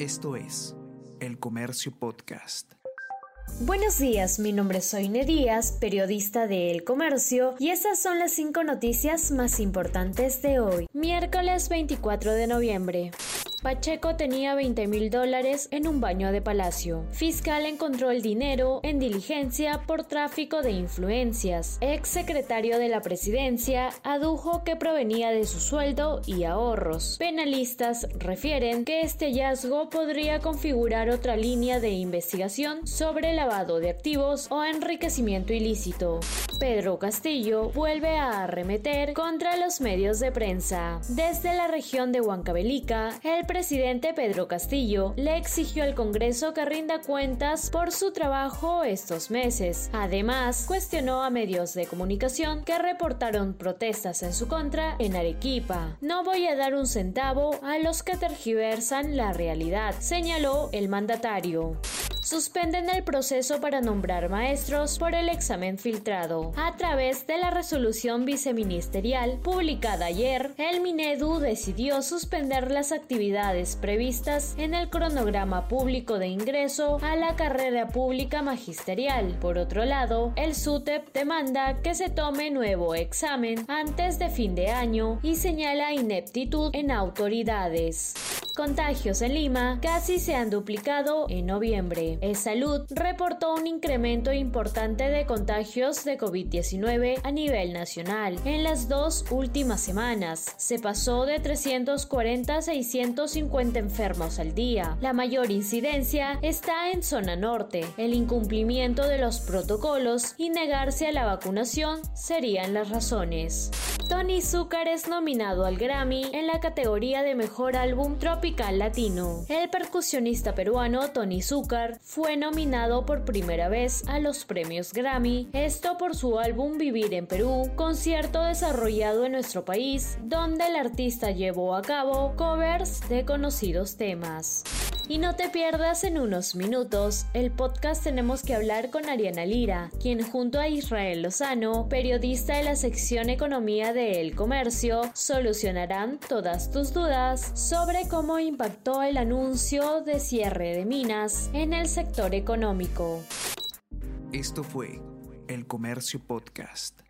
Esto es El Comercio Podcast. Buenos días, mi nombre es Soine Díaz, periodista de El Comercio, y estas son las cinco noticias más importantes de hoy, miércoles 24 de noviembre. Pacheco tenía 20 mil dólares en un baño de palacio. Fiscal encontró el dinero en diligencia por tráfico de influencias. Ex secretario de la presidencia adujo que provenía de su sueldo y ahorros. Penalistas refieren que este hallazgo podría configurar otra línea de investigación sobre lavado de activos o enriquecimiento ilícito. Pedro Castillo vuelve a arremeter contra los medios de prensa. Desde la región de Huancavelica, el presidente Pedro Castillo le exigió al Congreso que rinda cuentas por su trabajo estos meses. Además, cuestionó a medios de comunicación que reportaron protestas en su contra en Arequipa. No voy a dar un centavo a los que tergiversan la realidad, señaló el mandatario suspenden el proceso para nombrar maestros por el examen filtrado. A través de la resolución viceministerial publicada ayer, el Minedu decidió suspender las actividades previstas en el cronograma público de ingreso a la carrera pública magisterial. Por otro lado, el SUTEP demanda que se tome nuevo examen antes de fin de año y señala ineptitud en autoridades contagios en Lima casi se han duplicado en noviembre. El Salud reportó un incremento importante de contagios de COVID-19 a nivel nacional. En las dos últimas semanas se pasó de 340 a 650 enfermos al día. La mayor incidencia está en zona norte. El incumplimiento de los protocolos y negarse a la vacunación serían las razones. Tony Zucker es nominado al Grammy en la categoría de Mejor Álbum Latino. El percusionista peruano Tony Zucker fue nominado por primera vez a los premios Grammy, esto por su álbum Vivir en Perú, concierto desarrollado en nuestro país, donde el artista llevó a cabo covers de conocidos temas. Y no te pierdas en unos minutos el podcast Tenemos que hablar con Ariana Lira, quien junto a Israel Lozano, periodista de la sección Economía de El Comercio, solucionarán todas tus dudas sobre cómo impactó el anuncio de cierre de minas en el sector económico. Esto fue El Comercio Podcast.